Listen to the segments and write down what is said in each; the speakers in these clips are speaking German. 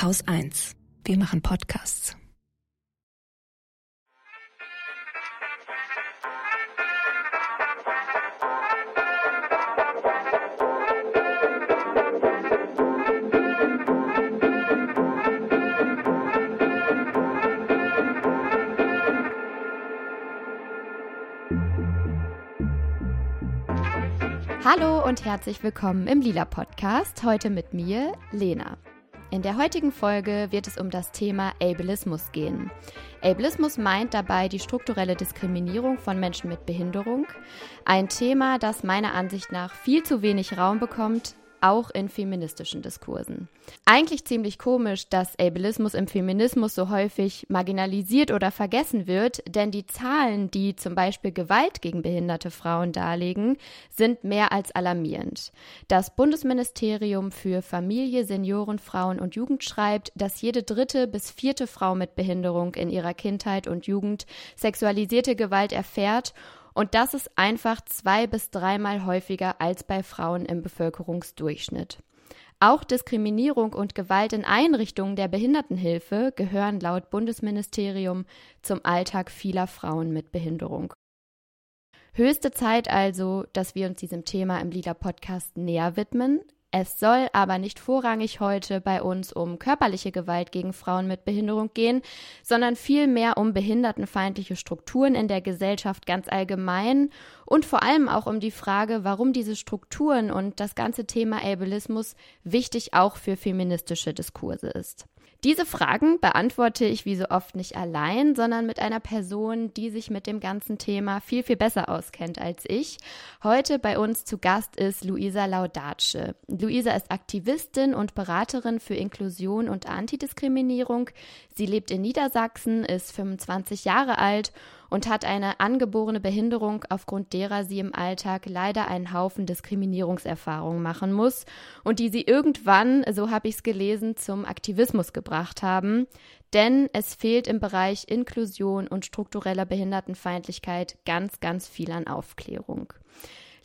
Haus 1. Wir machen Podcasts. Hallo und herzlich willkommen im Lila Podcast. Heute mit mir, Lena. In der heutigen Folge wird es um das Thema Ableismus gehen. Ableismus meint dabei die strukturelle Diskriminierung von Menschen mit Behinderung. Ein Thema, das meiner Ansicht nach viel zu wenig Raum bekommt, auch in feministischen Diskursen. Eigentlich ziemlich komisch, dass Ableismus im Feminismus so häufig marginalisiert oder vergessen wird, denn die Zahlen, die zum Beispiel Gewalt gegen behinderte Frauen darlegen, sind mehr als alarmierend. Das Bundesministerium für Familie, Senioren, Frauen und Jugend schreibt, dass jede dritte bis vierte Frau mit Behinderung in ihrer Kindheit und Jugend sexualisierte Gewalt erfährt und das ist einfach zwei bis dreimal häufiger als bei Frauen im Bevölkerungsdurchschnitt. Auch Diskriminierung und Gewalt in Einrichtungen der Behindertenhilfe gehören laut Bundesministerium zum Alltag vieler Frauen mit Behinderung. Höchste Zeit also, dass wir uns diesem Thema im Lila Podcast näher widmen. Es soll aber nicht vorrangig heute bei uns um körperliche Gewalt gegen Frauen mit Behinderung gehen, sondern vielmehr um behindertenfeindliche Strukturen in der Gesellschaft ganz allgemein und vor allem auch um die Frage, warum diese Strukturen und das ganze Thema Ableismus wichtig auch für feministische Diskurse ist. Diese Fragen beantworte ich wie so oft nicht allein, sondern mit einer Person, die sich mit dem ganzen Thema viel, viel besser auskennt als ich. Heute bei uns zu Gast ist Luisa Laudace. Luisa ist Aktivistin und Beraterin für Inklusion und Antidiskriminierung. Sie lebt in Niedersachsen, ist 25 Jahre alt und hat eine angeborene Behinderung, aufgrund derer sie im Alltag leider einen Haufen Diskriminierungserfahrungen machen muss und die sie irgendwann, so habe ich es gelesen, zum Aktivismus gebracht haben. Denn es fehlt im Bereich Inklusion und struktureller Behindertenfeindlichkeit ganz, ganz viel an Aufklärung.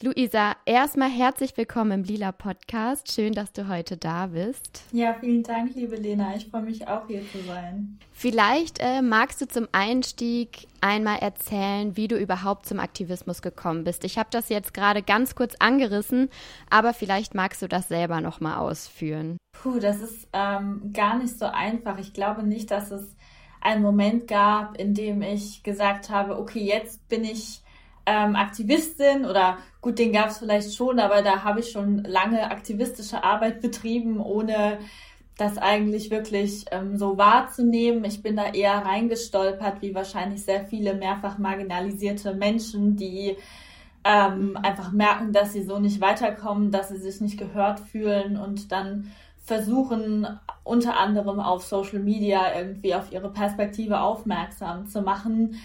Luisa, erstmal herzlich willkommen im Lila Podcast. Schön, dass du heute da bist. Ja, vielen Dank, liebe Lena. Ich freue mich auch hier zu sein. Vielleicht äh, magst du zum Einstieg einmal erzählen, wie du überhaupt zum Aktivismus gekommen bist. Ich habe das jetzt gerade ganz kurz angerissen, aber vielleicht magst du das selber noch mal ausführen. Puh, das ist ähm, gar nicht so einfach. Ich glaube nicht, dass es einen Moment gab, in dem ich gesagt habe, okay, jetzt bin ich ähm, Aktivistin oder gut, den gab es vielleicht schon, aber da habe ich schon lange aktivistische Arbeit betrieben, ohne das eigentlich wirklich ähm, so wahrzunehmen. Ich bin da eher reingestolpert, wie wahrscheinlich sehr viele mehrfach marginalisierte Menschen, die ähm, einfach merken, dass sie so nicht weiterkommen, dass sie sich nicht gehört fühlen und dann versuchen, unter anderem auf Social Media irgendwie auf ihre Perspektive aufmerksam zu machen.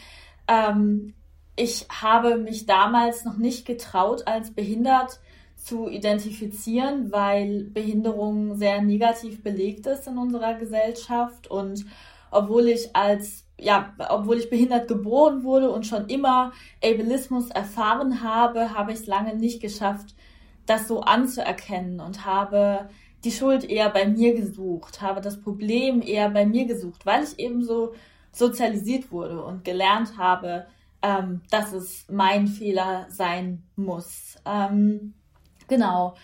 Ähm, ich habe mich damals noch nicht getraut, als behindert zu identifizieren, weil Behinderung sehr negativ belegt ist in unserer Gesellschaft. Und obwohl ich als ja, obwohl ich behindert geboren wurde und schon immer Ableismus erfahren habe, habe ich es lange nicht geschafft, das so anzuerkennen und habe die Schuld eher bei mir gesucht, habe das Problem eher bei mir gesucht, weil ich eben so sozialisiert wurde und gelernt habe, ähm, dass es mein Fehler sein muss. Ähm, genau.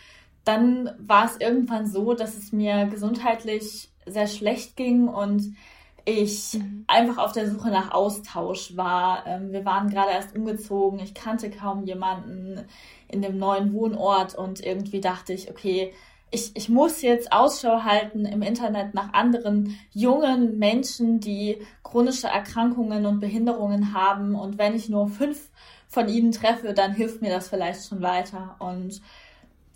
Dann war es irgendwann so, dass es mir gesundheitlich sehr schlecht ging und ich mhm. einfach auf der Suche nach Austausch war. Ähm, wir waren gerade erst umgezogen, ich kannte kaum jemanden in dem neuen Wohnort und irgendwie dachte ich, okay, ich, ich muss jetzt Ausschau halten im Internet nach anderen jungen Menschen, die chronische Erkrankungen und Behinderungen haben. Und wenn ich nur fünf von ihnen treffe, dann hilft mir das vielleicht schon weiter. Und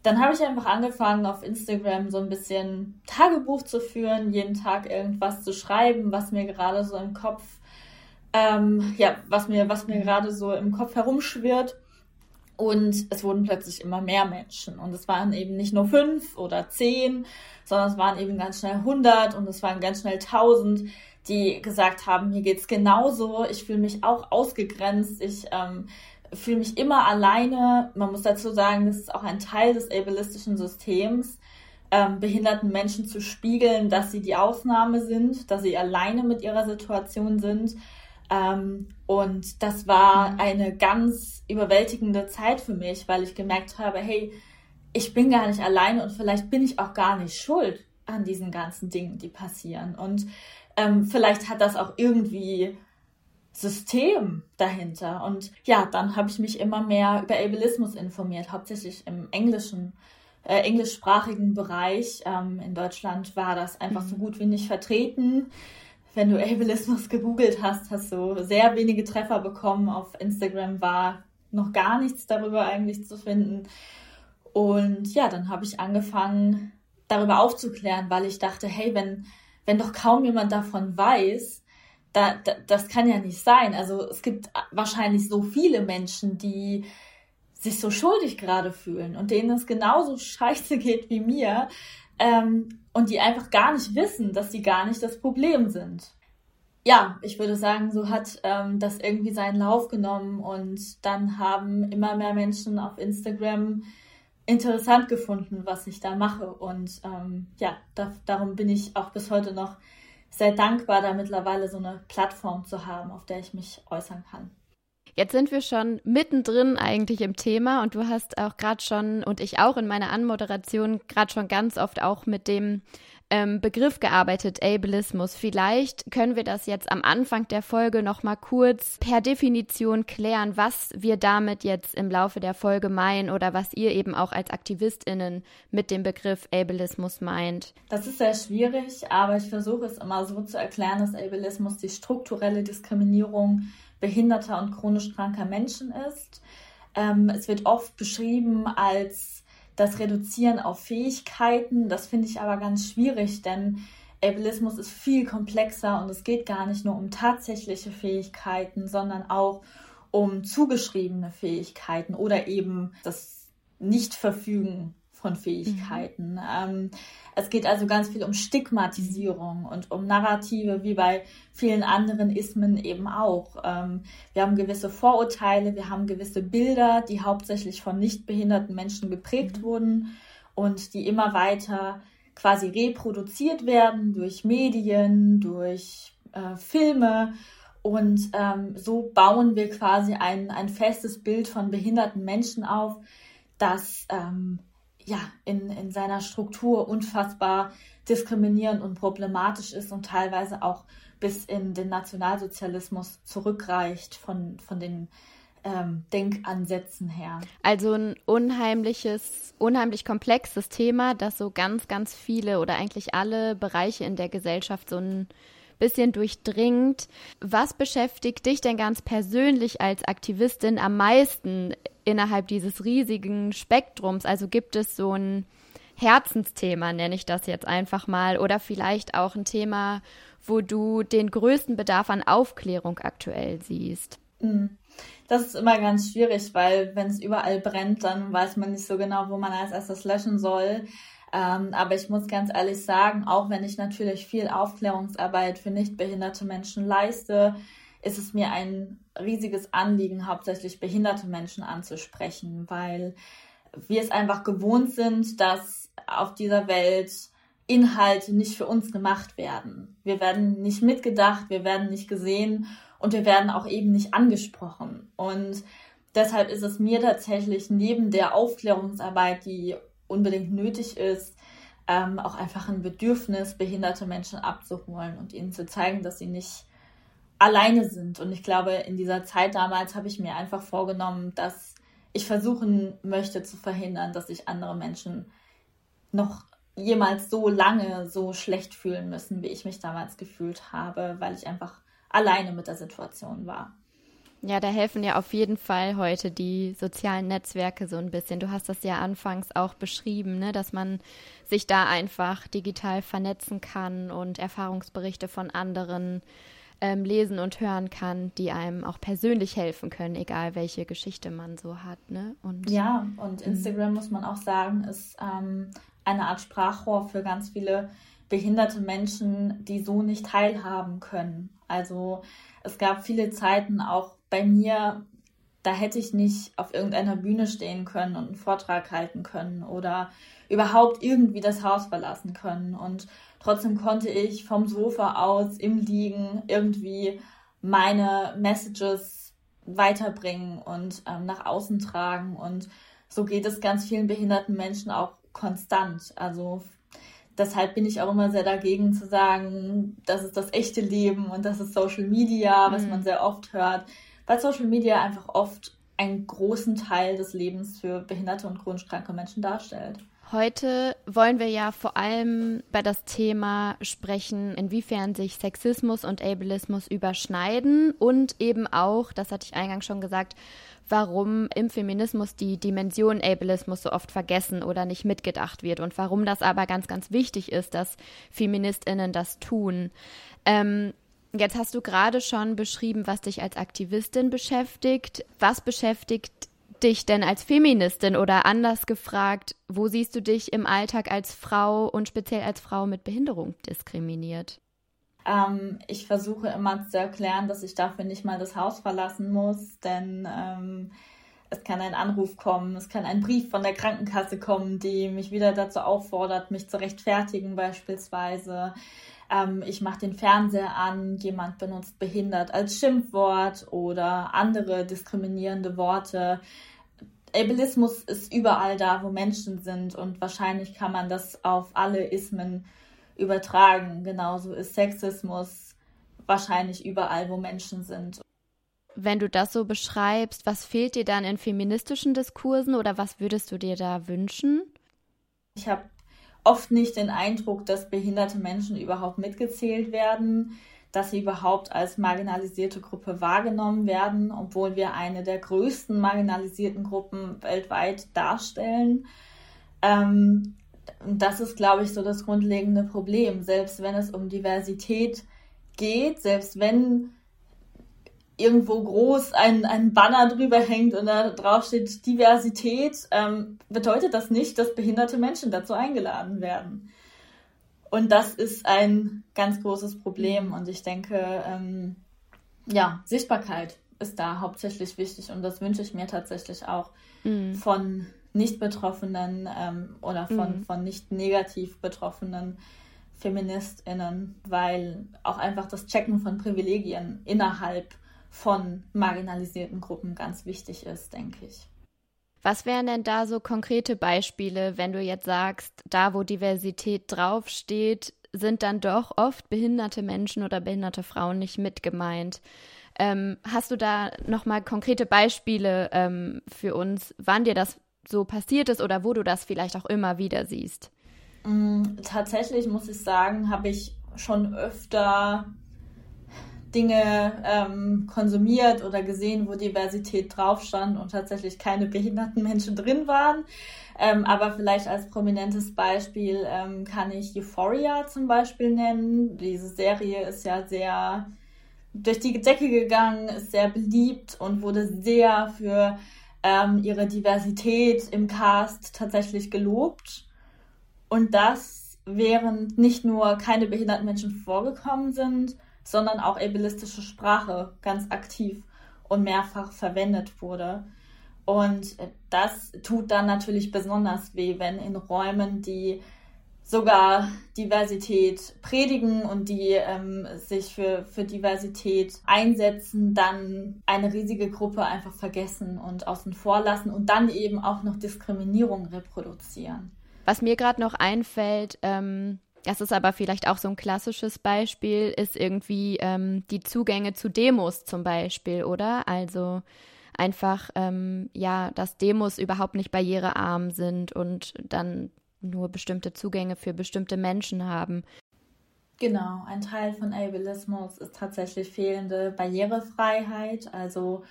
dann habe ich einfach angefangen, auf Instagram so ein bisschen Tagebuch zu führen, jeden Tag irgendwas zu schreiben, was mir gerade so im Kopf, ähm, ja, was mir, was mir gerade so im Kopf herumschwirrt. Und es wurden plötzlich immer mehr Menschen. Und es waren eben nicht nur fünf oder zehn, sondern es waren eben ganz schnell hundert und es waren ganz schnell tausend, die gesagt haben, mir geht's genauso. Ich fühle mich auch ausgegrenzt. Ich ähm, fühle mich immer alleine. Man muss dazu sagen, das ist auch ein Teil des ableistischen Systems. ähm, behinderten Menschen zu spiegeln, dass sie die Ausnahme sind, dass sie alleine mit ihrer Situation sind. Ähm, und das war mhm. eine ganz überwältigende Zeit für mich, weil ich gemerkt habe, hey, ich bin gar nicht alleine und vielleicht bin ich auch gar nicht schuld an diesen ganzen Dingen, die passieren. Und ähm, vielleicht hat das auch irgendwie System dahinter. Und ja, dann habe ich mich immer mehr über Ableismus informiert, hauptsächlich im englischen, äh, englischsprachigen Bereich. Ähm, in Deutschland war das einfach mhm. so gut wie nicht vertreten. Wenn du Ableismus gegoogelt hast, hast du sehr wenige Treffer bekommen. Auf Instagram war noch gar nichts darüber eigentlich zu finden. Und ja, dann habe ich angefangen, darüber aufzuklären, weil ich dachte, hey, wenn, wenn doch kaum jemand davon weiß, da, da, das kann ja nicht sein. Also es gibt wahrscheinlich so viele Menschen, die sich so schuldig gerade fühlen und denen es genauso scheiße geht wie mir ähm, und die einfach gar nicht wissen, dass sie gar nicht das Problem sind. Ja, ich würde sagen, so hat ähm, das irgendwie seinen Lauf genommen und dann haben immer mehr Menschen auf Instagram interessant gefunden, was ich da mache. Und ähm, ja, da, darum bin ich auch bis heute noch sehr dankbar, da mittlerweile so eine Plattform zu haben, auf der ich mich äußern kann. Jetzt sind wir schon mittendrin eigentlich im Thema und du hast auch gerade schon und ich auch in meiner Anmoderation gerade schon ganz oft auch mit dem ähm, Begriff gearbeitet, Ableismus. Vielleicht können wir das jetzt am Anfang der Folge noch mal kurz per Definition klären, was wir damit jetzt im Laufe der Folge meinen oder was ihr eben auch als AktivistInnen mit dem Begriff Ableismus meint. Das ist sehr schwierig, aber ich versuche es immer so zu erklären, dass Ableismus die strukturelle Diskriminierung behinderter und chronisch kranker Menschen ist. Ähm, es wird oft beschrieben als das Reduzieren auf Fähigkeiten, das finde ich aber ganz schwierig, denn Ableismus ist viel komplexer und es geht gar nicht nur um tatsächliche Fähigkeiten, sondern auch um zugeschriebene Fähigkeiten oder eben das Nichtverfügen von Fähigkeiten. Mhm. Ähm, es geht also ganz viel um Stigmatisierung und um Narrative, wie bei vielen anderen Ismen eben auch. Ähm, wir haben gewisse Vorurteile, wir haben gewisse Bilder, die hauptsächlich von nicht behinderten Menschen geprägt mhm. wurden und die immer weiter quasi reproduziert werden durch Medien, durch äh, Filme. Und ähm, so bauen wir quasi ein, ein festes Bild von behinderten Menschen auf, das ähm, ja, in, in seiner Struktur unfassbar diskriminierend und problematisch ist und teilweise auch bis in den Nationalsozialismus zurückreicht von, von den ähm, Denkansätzen her. Also ein unheimliches, unheimlich komplexes Thema, das so ganz, ganz viele oder eigentlich alle Bereiche in der Gesellschaft so ein bisschen durchdringt. Was beschäftigt dich denn ganz persönlich als Aktivistin am meisten innerhalb dieses riesigen Spektrums? Also gibt es so ein Herzensthema, nenne ich das jetzt einfach mal, oder vielleicht auch ein Thema, wo du den größten Bedarf an Aufklärung aktuell siehst? Mhm. Das ist immer ganz schwierig, weil wenn es überall brennt, dann weiß man nicht so genau, wo man als erstes löschen soll. Ähm, aber ich muss ganz ehrlich sagen, auch wenn ich natürlich viel Aufklärungsarbeit für nichtbehinderte Menschen leiste, ist es mir ein riesiges Anliegen, hauptsächlich behinderte Menschen anzusprechen, weil wir es einfach gewohnt sind, dass auf dieser Welt Inhalte nicht für uns gemacht werden. Wir werden nicht mitgedacht, wir werden nicht gesehen und wir werden auch eben nicht angesprochen. Und deshalb ist es mir tatsächlich neben der Aufklärungsarbeit, die unbedingt nötig ist, ähm, auch einfach ein Bedürfnis, behinderte Menschen abzuholen und ihnen zu zeigen, dass sie nicht alleine sind. Und ich glaube, in dieser Zeit damals habe ich mir einfach vorgenommen, dass ich versuchen möchte zu verhindern, dass sich andere Menschen noch jemals so lange so schlecht fühlen müssen, wie ich mich damals gefühlt habe, weil ich einfach alleine mit der Situation war. Ja, da helfen ja auf jeden Fall heute die sozialen Netzwerke so ein bisschen. Du hast das ja anfangs auch beschrieben, ne, dass man sich da einfach digital vernetzen kann und Erfahrungsberichte von anderen ähm, lesen und hören kann, die einem auch persönlich helfen können, egal welche Geschichte man so hat. Ne? Und, ja, und. Instagram muss man auch sagen, ist ähm, eine Art Sprachrohr für ganz viele behinderte Menschen, die so nicht teilhaben können. Also es gab viele Zeiten auch bei mir, da hätte ich nicht auf irgendeiner Bühne stehen können und einen Vortrag halten können oder überhaupt irgendwie das Haus verlassen können. Und trotzdem konnte ich vom Sofa aus im Liegen irgendwie meine Messages weiterbringen und ähm, nach außen tragen. Und so geht es ganz vielen behinderten Menschen auch konstant. Also deshalb bin ich auch immer sehr dagegen zu sagen, das ist das echte Leben und das ist Social Media, was mhm. man sehr oft hört, weil Social Media einfach oft einen großen Teil des Lebens für behinderte und chronisch kranke Menschen darstellt. Heute wollen wir ja vor allem bei das Thema sprechen, inwiefern sich Sexismus und Ableismus überschneiden und eben auch, das hatte ich eingangs schon gesagt, warum im Feminismus die Dimension Ableismus so oft vergessen oder nicht mitgedacht wird und warum das aber ganz, ganz wichtig ist, dass Feministinnen das tun. Ähm, jetzt hast du gerade schon beschrieben, was dich als Aktivistin beschäftigt. Was beschäftigt dich denn als Feministin oder anders gefragt, wo siehst du dich im Alltag als Frau und speziell als Frau mit Behinderung diskriminiert? Ähm, ich versuche immer zu erklären, dass ich dafür nicht mal das Haus verlassen muss, denn ähm, es kann ein Anruf kommen, es kann ein Brief von der Krankenkasse kommen, die mich wieder dazu auffordert, mich zu rechtfertigen beispielsweise. Ähm, ich mache den Fernseher an, jemand benutzt behindert als Schimpfwort oder andere diskriminierende Worte. Ableismus ist überall da, wo Menschen sind und wahrscheinlich kann man das auf alle Ismen übertragen. Genauso ist Sexismus wahrscheinlich überall, wo Menschen sind. Wenn du das so beschreibst, was fehlt dir dann in feministischen Diskursen oder was würdest du dir da wünschen? Ich habe oft nicht den Eindruck, dass behinderte Menschen überhaupt mitgezählt werden dass sie überhaupt als marginalisierte Gruppe wahrgenommen werden, obwohl wir eine der größten marginalisierten Gruppen weltweit darstellen. Ähm, das ist, glaube ich, so das grundlegende Problem. Selbst wenn es um Diversität geht, selbst wenn irgendwo groß ein, ein Banner drüber hängt und da drauf steht Diversität, ähm, bedeutet das nicht, dass behinderte Menschen dazu eingeladen werden. Und das ist ein ganz großes Problem. Und ich denke, ähm, ja, Sichtbarkeit ist da hauptsächlich wichtig. Und das wünsche ich mir tatsächlich auch mhm. von Nicht-Betroffenen ähm, oder von, mhm. von nicht negativ betroffenen FeministInnen, weil auch einfach das Checken von Privilegien innerhalb von marginalisierten Gruppen ganz wichtig ist, denke ich. Was wären denn da so konkrete Beispiele, wenn du jetzt sagst, da wo Diversität draufsteht, sind dann doch oft behinderte Menschen oder behinderte Frauen nicht mit gemeint? Ähm, hast du da nochmal konkrete Beispiele ähm, für uns, wann dir das so passiert ist oder wo du das vielleicht auch immer wieder siehst? Mm, tatsächlich muss ich sagen, habe ich schon öfter Dinge ähm, konsumiert oder gesehen, wo Diversität drauf stand und tatsächlich keine behinderten Menschen drin waren. Ähm, aber vielleicht als prominentes Beispiel ähm, kann ich Euphoria zum Beispiel nennen. Diese Serie ist ja sehr durch die Decke gegangen, ist sehr beliebt und wurde sehr für ähm, ihre Diversität im Cast tatsächlich gelobt. Und das, während nicht nur keine behinderten Menschen vorgekommen sind, sondern auch ableistische Sprache ganz aktiv und mehrfach verwendet wurde. Und das tut dann natürlich besonders weh, wenn in Räumen, die sogar Diversität predigen und die ähm, sich für, für Diversität einsetzen, dann eine riesige Gruppe einfach vergessen und außen vor lassen und dann eben auch noch Diskriminierung reproduzieren. Was mir gerade noch einfällt, ähm, das ist aber vielleicht auch so ein klassisches Beispiel, ist irgendwie ähm, die Zugänge zu Demos zum Beispiel, oder? Also einfach, ähm, ja, dass Demos überhaupt nicht barrierearm sind und dann nur bestimmte Zugänge für bestimmte Menschen haben. Genau, ein Teil von Ableismus ist tatsächlich fehlende Barrierefreiheit. Also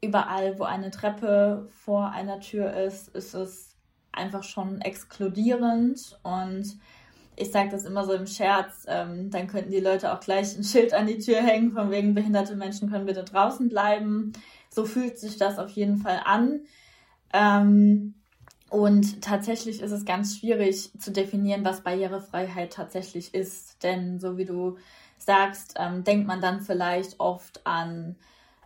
überall, wo eine Treppe vor einer Tür ist, ist es einfach schon exkludierend und ich sage das immer so im Scherz, ähm, dann könnten die Leute auch gleich ein Schild an die Tür hängen, von wegen behinderte Menschen können bitte draußen bleiben. So fühlt sich das auf jeden Fall an. Ähm, und tatsächlich ist es ganz schwierig zu definieren, was Barrierefreiheit tatsächlich ist. Denn so wie du sagst, ähm, denkt man dann vielleicht oft an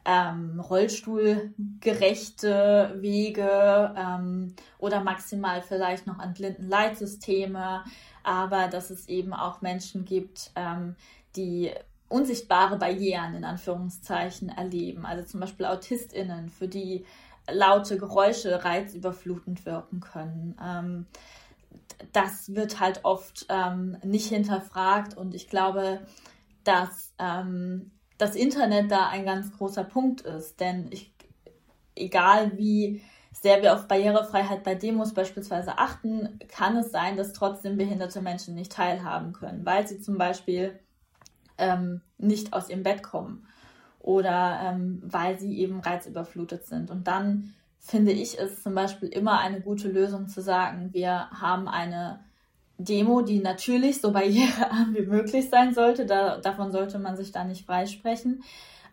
ähm, rollstuhlgerechte Wege ähm, oder maximal vielleicht noch an blinden Leitsysteme, aber dass es eben auch Menschen gibt, ähm, die unsichtbare Barrieren in Anführungszeichen erleben. Also zum Beispiel AutistInnen, für die laute Geräusche reizüberflutend wirken können. Ähm, das wird halt oft ähm, nicht hinterfragt und ich glaube, dass ähm, das Internet da ein ganz großer Punkt ist, denn ich, egal wie sehr wir auf Barrierefreiheit bei Demos beispielsweise achten, kann es sein, dass trotzdem behinderte Menschen nicht teilhaben können, weil sie zum Beispiel ähm, nicht aus ihrem Bett kommen oder ähm, weil sie eben reizüberflutet sind. Und dann finde ich es zum Beispiel immer eine gute Lösung zu sagen, wir haben eine Demo, die natürlich so barrierearm wie möglich sein sollte. Da, davon sollte man sich da nicht freisprechen.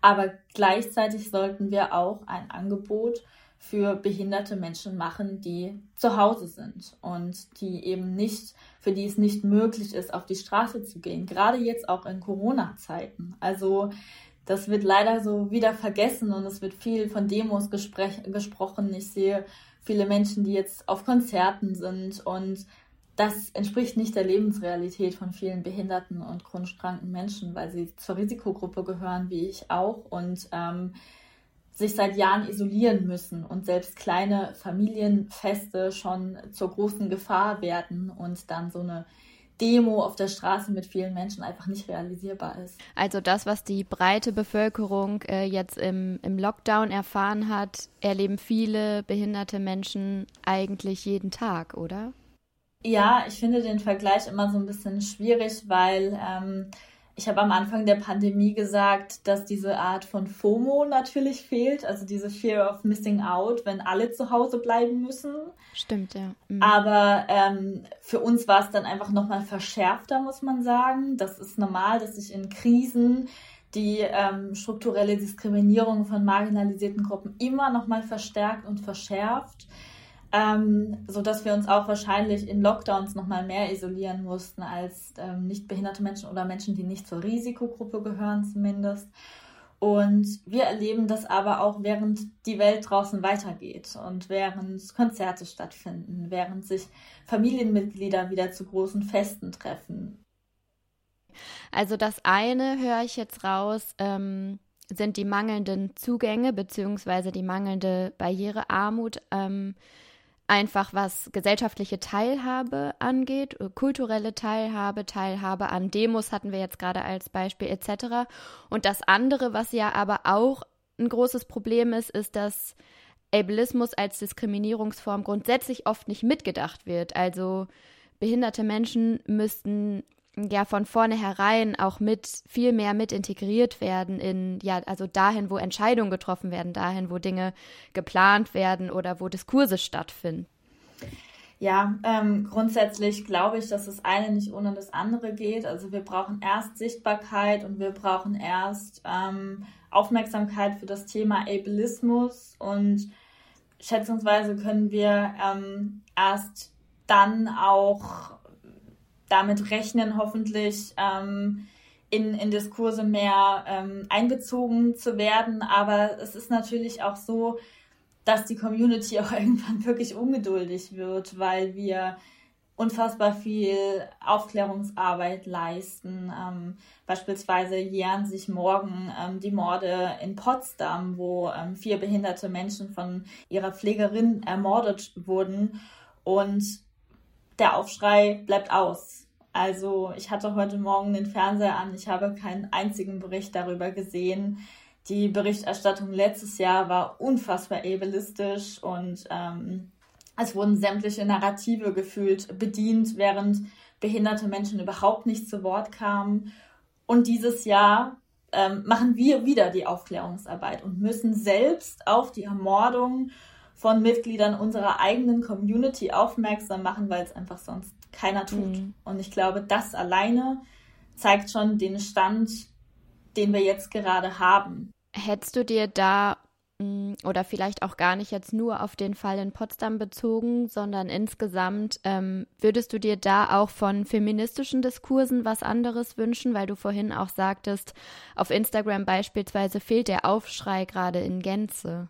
Aber gleichzeitig sollten wir auch ein Angebot für behinderte Menschen machen, die zu Hause sind und die eben nicht, für die es nicht möglich ist, auf die Straße zu gehen. Gerade jetzt auch in Corona-Zeiten. Also das wird leider so wieder vergessen und es wird viel von Demos gesprochen. Ich sehe viele Menschen, die jetzt auf Konzerten sind und das entspricht nicht der Lebensrealität von vielen behinderten und chronisch kranken Menschen, weil sie zur Risikogruppe gehören, wie ich auch, und ähm, sich seit Jahren isolieren müssen und selbst kleine Familienfeste schon zur großen Gefahr werden und dann so eine Demo auf der Straße mit vielen Menschen einfach nicht realisierbar ist. Also das, was die breite Bevölkerung äh, jetzt im, im Lockdown erfahren hat, erleben viele behinderte Menschen eigentlich jeden Tag, oder? Ja, ich finde den Vergleich immer so ein bisschen schwierig, weil ähm, ich habe am Anfang der Pandemie gesagt, dass diese Art von FOMO natürlich fehlt, also diese Fear of Missing Out, wenn alle zu Hause bleiben müssen. Stimmt, ja. Mhm. Aber ähm, für uns war es dann einfach nochmal verschärfter, muss man sagen. Das ist normal, dass sich in Krisen die ähm, strukturelle Diskriminierung von marginalisierten Gruppen immer nochmal verstärkt und verschärft ähm, so dass wir uns auch wahrscheinlich in Lockdowns noch mal mehr isolieren mussten als ähm, nicht behinderte Menschen oder Menschen, die nicht zur Risikogruppe gehören zumindest. Und wir erleben das aber auch, während die Welt draußen weitergeht und während Konzerte stattfinden, während sich Familienmitglieder wieder zu großen Festen treffen. Also das eine höre ich jetzt raus, ähm, sind die mangelnden Zugänge beziehungsweise die mangelnde Barrierearmut. Ähm, einfach was gesellschaftliche Teilhabe angeht, äh, kulturelle Teilhabe, Teilhabe an Demos hatten wir jetzt gerade als Beispiel etc. Und das andere, was ja aber auch ein großes Problem ist, ist, dass Ableismus als Diskriminierungsform grundsätzlich oft nicht mitgedacht wird. Also behinderte Menschen müssten ja von vornherein auch mit viel mehr mit integriert werden in ja also dahin wo Entscheidungen getroffen werden dahin wo Dinge geplant werden oder wo Diskurse stattfinden. Ja ähm, grundsätzlich glaube ich dass das eine nicht ohne das andere geht. Also wir brauchen erst Sichtbarkeit und wir brauchen erst ähm, Aufmerksamkeit für das Thema Ableismus und schätzungsweise können wir ähm, erst dann auch damit rechnen, hoffentlich ähm, in, in Diskurse mehr ähm, einbezogen zu werden. Aber es ist natürlich auch so, dass die Community auch irgendwann wirklich ungeduldig wird, weil wir unfassbar viel Aufklärungsarbeit leisten. Ähm, beispielsweise jähren sich morgen ähm, die Morde in Potsdam, wo ähm, vier behinderte Menschen von ihrer Pflegerin ermordet wurden. Und der Aufschrei bleibt aus. Also ich hatte heute Morgen den Fernseher an, ich habe keinen einzigen Bericht darüber gesehen. Die Berichterstattung letztes Jahr war unfassbar ableistisch und ähm, es wurden sämtliche Narrative gefühlt bedient, während behinderte Menschen überhaupt nicht zu Wort kamen. Und dieses Jahr ähm, machen wir wieder die Aufklärungsarbeit und müssen selbst auf die Ermordung von Mitgliedern unserer eigenen Community aufmerksam machen, weil es einfach sonst keiner tut. Mhm. Und ich glaube, das alleine zeigt schon den Stand, den wir jetzt gerade haben. Hättest du dir da mh, hm, oder vielleicht auch gar nicht jetzt nur auf den Fall in Potsdam bezogen, sondern insgesamt, ähm, würdest du dir da auch von feministischen Diskursen was anderes wünschen, weil du vorhin auch sagtest, auf Instagram beispielsweise fehlt der Aufschrei gerade in Gänze?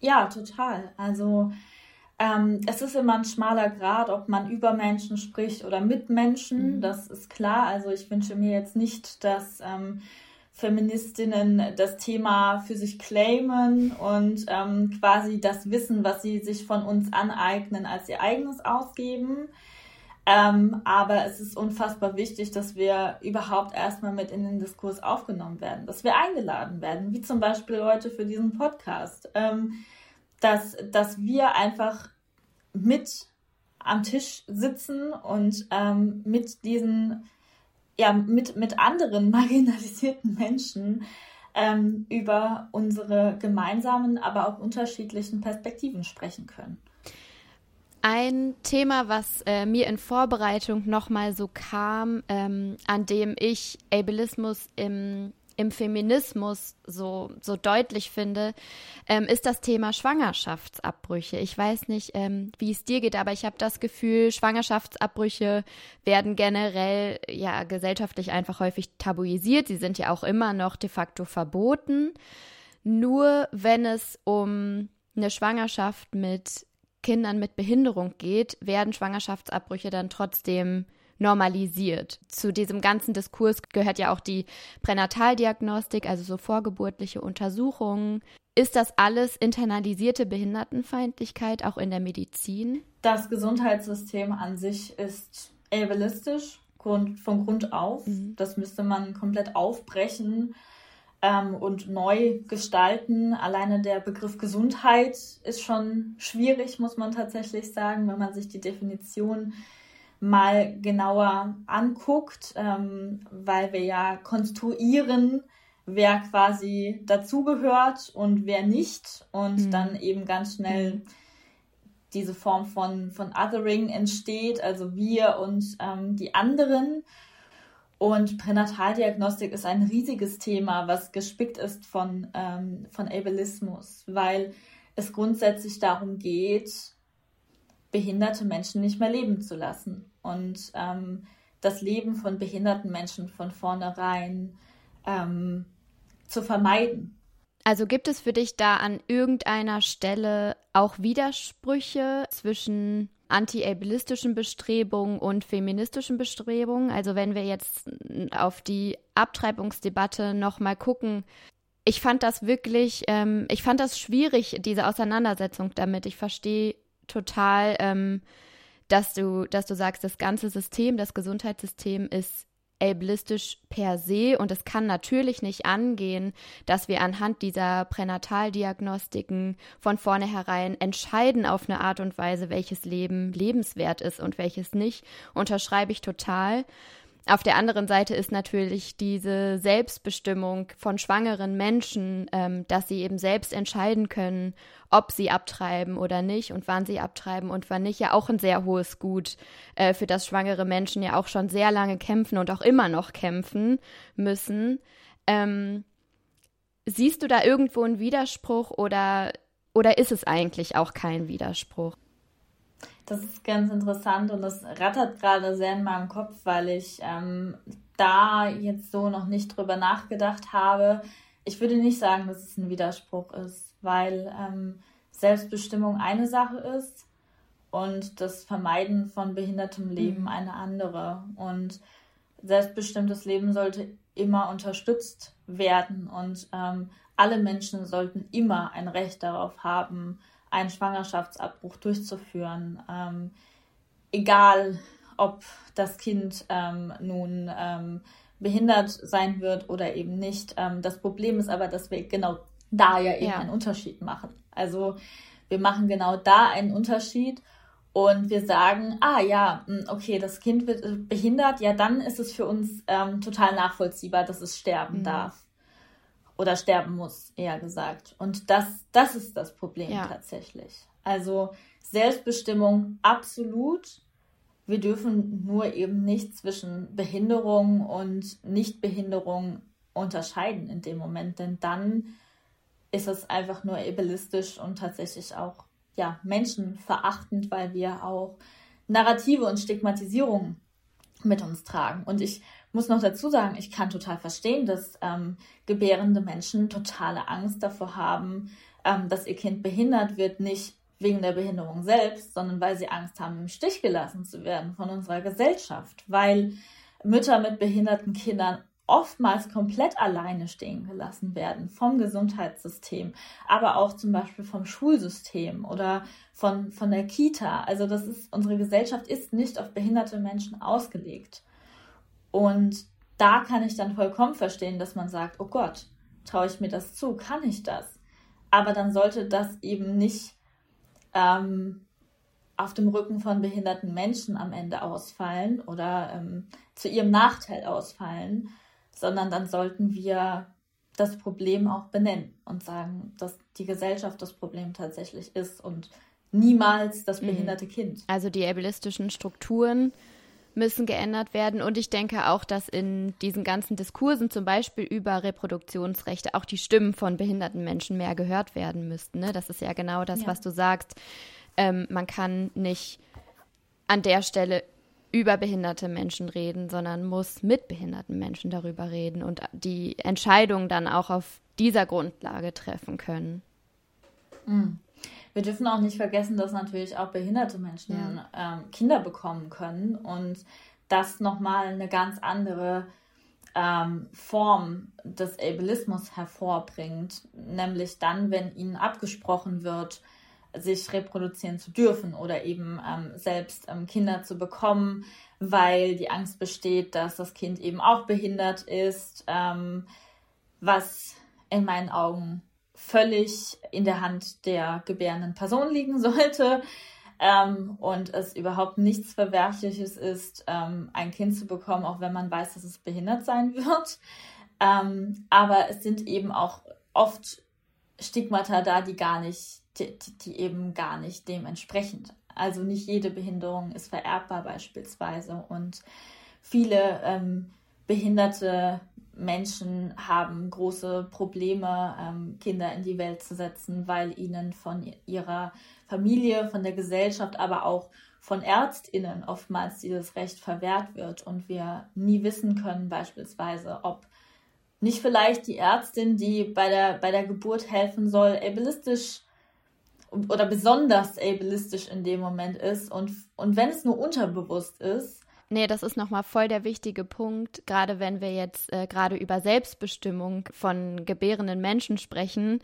Ja, total. Also ähm, es ist immer ein schmaler Grad, ob man über Menschen spricht oder mit Menschen. Mhm. Das ist klar. Also ich wünsche mir jetzt nicht, dass ähm, Feministinnen das Thema für sich claimen und ähm, quasi das Wissen, was sie sich von uns aneignen, als ihr eigenes ausgeben. Ähm, aber es ist unfassbar wichtig, dass wir überhaupt erstmal mit in den Diskurs aufgenommen werden, dass wir eingeladen werden, wie zum Beispiel heute für diesen Podcast, ähm, dass, dass wir einfach mit am Tisch sitzen und ähm, mit diesen ja, mit, mit anderen marginalisierten Menschen ähm, über unsere gemeinsamen, aber auch unterschiedlichen Perspektiven sprechen können. Ein Thema, was äh, mir in Vorbereitung nochmal so kam, ähm, an dem ich Ableismus im im Feminismus so, so deutlich finde, ähm, ist das Thema Schwangerschaftsabbrüche. Ich weiß nicht, ähm, wie es dir geht, aber ich habe das Gefühl, Schwangerschaftsabbrüche werden generell ja gesellschaftlich einfach häufig tabuisiert. Sie sind ja auch immer noch de facto verboten. Nur wenn es um eine Schwangerschaft mit Kindern mit Behinderung geht, werden Schwangerschaftsabbrüche dann trotzdem normalisiert. Zu diesem ganzen Diskurs gehört ja auch die Pränataldiagnostik, also so vorgeburtliche Untersuchungen. Ist das alles internalisierte Behindertenfeindlichkeit auch in der Medizin? Das Gesundheitssystem an sich ist ableistisch von Grund auf. Mhm. Das müsste man komplett aufbrechen ähm, und neu gestalten. Alleine der Begriff Gesundheit ist schon schwierig, muss man tatsächlich sagen, wenn man sich die Definition mal genauer anguckt, ähm, weil wir ja konstruieren, wer quasi dazugehört und wer nicht und mhm. dann eben ganz schnell diese Form von, von Othering entsteht, also wir und ähm, die anderen. Und Pränataldiagnostik ist ein riesiges Thema, was gespickt ist von, ähm, von Ableismus, weil es grundsätzlich darum geht, behinderte Menschen nicht mehr leben zu lassen und ähm, das Leben von behinderten Menschen von vornherein ähm, zu vermeiden. Also gibt es für dich da an irgendeiner Stelle auch Widersprüche zwischen anti-ableistischen Bestrebungen und feministischen Bestrebungen? Also wenn wir jetzt auf die Abtreibungsdebatte nochmal gucken, ich fand das wirklich, ähm, ich fand das schwierig, diese Auseinandersetzung damit. Ich verstehe total, ähm, dass du, dass du sagst, das ganze System, das Gesundheitssystem ist ableistisch per se und es kann natürlich nicht angehen, dass wir anhand dieser Pränataldiagnostiken von vornherein entscheiden auf eine Art und Weise, welches Leben lebenswert ist und welches nicht. Unterschreibe ich total. Auf der anderen Seite ist natürlich diese Selbstbestimmung von schwangeren Menschen, ähm, dass sie eben selbst entscheiden können, ob sie abtreiben oder nicht und wann sie abtreiben und wann nicht, ja auch ein sehr hohes Gut, äh, für das schwangere Menschen ja auch schon sehr lange kämpfen und auch immer noch kämpfen müssen. Ähm, siehst du da irgendwo einen Widerspruch oder, oder ist es eigentlich auch kein Widerspruch? Das ist ganz interessant und das rattert gerade sehr in meinem Kopf, weil ich ähm, da jetzt so noch nicht drüber nachgedacht habe. Ich würde nicht sagen, dass es ein Widerspruch ist, weil ähm, Selbstbestimmung eine Sache ist und das Vermeiden von behindertem Leben mhm. eine andere. Und selbstbestimmtes Leben sollte immer unterstützt werden und ähm, alle Menschen sollten immer ein Recht darauf haben, einen Schwangerschaftsabbruch durchzuführen. Ähm, egal, ob das Kind ähm, nun ähm, behindert sein wird oder eben nicht. Ähm, das Problem ist aber, dass wir genau da ja eben ja. einen Unterschied machen. Also wir machen genau da einen Unterschied und wir sagen, ah ja, hm, okay, das Kind wird äh, behindert, ja, dann ist es für uns ähm, total nachvollziehbar, dass es sterben mhm. darf oder sterben muss, eher gesagt. Und das, das ist das Problem ja. tatsächlich. Also Selbstbestimmung absolut. Wir dürfen nur eben nicht zwischen Behinderung und Nichtbehinderung unterscheiden in dem Moment, denn dann ist es einfach nur ableistisch und tatsächlich auch ja, menschenverachtend, weil wir auch Narrative und Stigmatisierung mit uns tragen. Und ich muss noch dazu sagen, ich kann total verstehen, dass ähm, gebärende Menschen totale Angst davor haben, ähm, dass ihr Kind behindert wird, nicht wegen der Behinderung selbst, sondern weil sie Angst haben, im Stich gelassen zu werden von unserer Gesellschaft, weil Mütter mit behinderten Kindern oftmals komplett alleine stehen gelassen werden vom Gesundheitssystem, aber auch zum Beispiel vom Schulsystem oder von, von der Kita. Also das ist, unsere Gesellschaft ist nicht auf behinderte Menschen ausgelegt. Und da kann ich dann vollkommen verstehen, dass man sagt, oh Gott, traue ich mir das zu, kann ich das? Aber dann sollte das eben nicht ähm, auf dem Rücken von behinderten Menschen am Ende ausfallen oder ähm, zu ihrem Nachteil ausfallen, sondern dann sollten wir das Problem auch benennen und sagen, dass die Gesellschaft das Problem tatsächlich ist und niemals das mhm. behinderte mhm. Kind. Also die ableistischen Strukturen müssen geändert werden. Und ich denke auch, dass in diesen ganzen Diskursen, zum Beispiel über Reproduktionsrechte, auch die Stimmen von behinderten Menschen mehr gehört werden müssten. Ne? Das ist ja genau das, ja. was du sagst. Ähm, man kann nicht an der Stelle über behinderte Menschen reden, sondern muss mit behinderten Menschen darüber reden und die Entscheidung dann auch auf dieser Grundlage treffen können. Mhm. Wir dürfen auch nicht vergessen, dass natürlich auch behinderte Menschen ja. ähm, Kinder bekommen können und das nochmal eine ganz andere ähm, Form des Ableismus hervorbringt, nämlich dann, wenn ihnen abgesprochen wird, sich reproduzieren zu dürfen oder eben ähm, selbst ähm, Kinder zu bekommen, weil die Angst besteht, dass das Kind eben auch behindert ist, ähm, was in meinen Augen völlig in der Hand der gebärenden Person liegen sollte ähm, und es überhaupt nichts Verwerfliches ist, ähm, ein Kind zu bekommen, auch wenn man weiß, dass es behindert sein wird. Ähm, aber es sind eben auch oft Stigmata da, die gar nicht die, die eben gar nicht dementsprechend. Also nicht jede Behinderung ist vererbbar beispielsweise und viele ähm, behinderte Menschen haben große Probleme, ähm, Kinder in die Welt zu setzen, weil ihnen von ihrer Familie, von der Gesellschaft, aber auch von Ärztinnen oftmals dieses Recht verwehrt wird und wir nie wissen können beispielsweise, ob nicht vielleicht die Ärztin, die bei der, bei der Geburt helfen soll, ableistisch oder besonders ableistisch in dem Moment ist und, und wenn es nur unterbewusst ist. Nee, das ist nochmal voll der wichtige Punkt, gerade wenn wir jetzt äh, gerade über Selbstbestimmung von gebärenden Menschen sprechen,